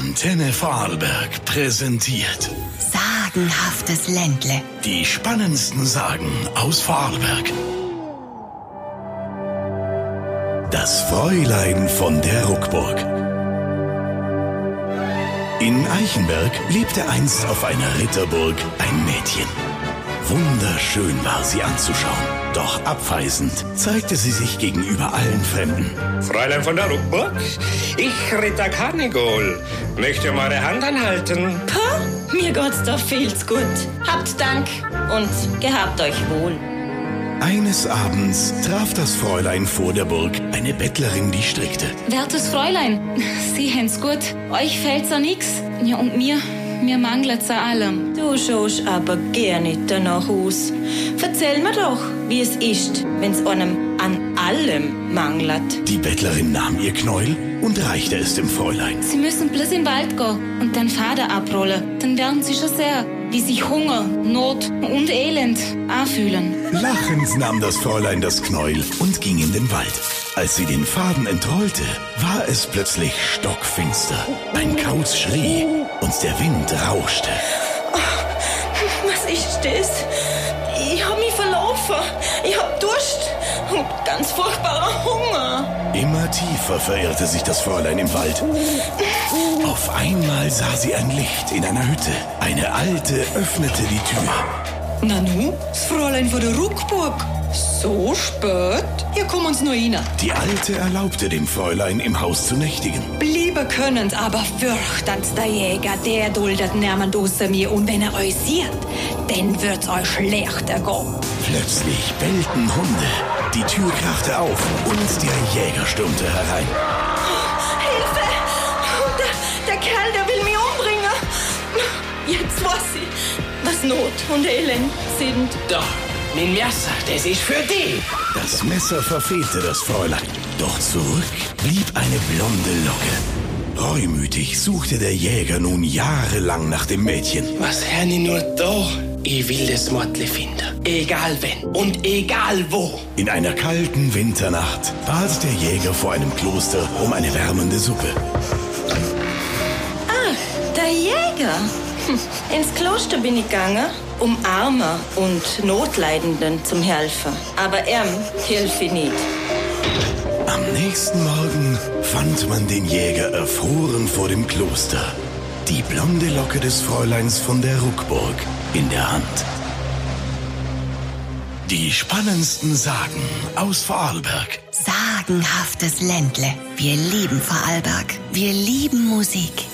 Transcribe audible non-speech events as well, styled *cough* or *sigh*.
Antenne Vorarlberg präsentiert Sagenhaftes Ländle. die spannendsten Sagen aus Vorarlberg. Das Fräulein von der Ruckburg. In Eichenberg lebte einst auf einer Ritterburg ein Mädchen. Wunderschön war sie anzuschauen. Doch abweisend zeigte sie sich gegenüber allen Fremden. Fräulein von der Ruckburg, ich, Ritter Karnigol, möchte um eure Hand anhalten. Pa, mir geht's da zu gut. Habt Dank und gehabt euch wohl. Eines Abends traf das Fräulein vor der Burg eine Bettlerin, die strickte. Wertes Fräulein, *laughs* Sie haben's gut. Euch fällt's an nix. Ja, und mir, mir mangelt's an allem. Du schaust aber gar nicht danach aus. Erzähl mir doch, wie es ist, wenn's einem an allem mangelt. Die Bettlerin nahm ihr Knäuel und reichte es dem Fräulein. Sie müssen bloß in den Wald gehen und den Faden abrollen. Dann werden Sie schon sehr, wie sich Hunger, Not und Elend anfühlen. Lachend nahm das Fräulein das Knäuel und ging in den Wald. Als sie den Faden entrollte, war es plötzlich stockfinster. Ein Kauz schrie und der Wind rauschte. Was ist das? Ich hab mich verlaufen. Ich hab Durst und ganz furchtbarer Hunger. Immer tiefer verirrte sich das Fräulein im Wald. Auf einmal sah sie ein Licht in einer Hütte. Eine Alte öffnete die Tür. Na nu, das Fräulein von der Ruckburg. So spät? Hier kommen uns nur rein. Die Alte erlaubte dem Fräulein, im Haus zu nächtigen. Bliebe können's, aber fürchtens der Jäger, der duldet niemand außer mir. Und wenn er euch sieht, dann wird's euch schlechter gehen. Plötzlich bellten Hunde. Die Tür krachte auf und der Jäger stürmte herein. Hilfe! Der, der Kerl, der will mich umbringen. Jetzt weiß ich, was Not und Elend sind. Da, mein Messer, das ist für dich. Das Messer verfehlte das Fräulein. Doch zurück blieb eine blonde Locke. Reumütig suchte der Jäger nun jahrelang nach dem Mädchen. Was ich nur da? Ich will das Mordle finden. Egal wenn und egal wo. In einer kalten Winternacht bat der Jäger vor einem Kloster um eine wärmende Suppe. Der Jäger. Hm, *laughs* Ins Kloster bin ich gegangen, um Armer und Notleidenden zum helfen. Aber er hilft ich nicht. Am nächsten Morgen fand man den Jäger erfroren vor dem Kloster. Die blonde Locke des Fräuleins von der Ruckburg in der Hand. Die spannendsten Sagen aus Vorarlberg. Sagenhaftes Ländle. Wir lieben Vorarlberg. Wir lieben Musik.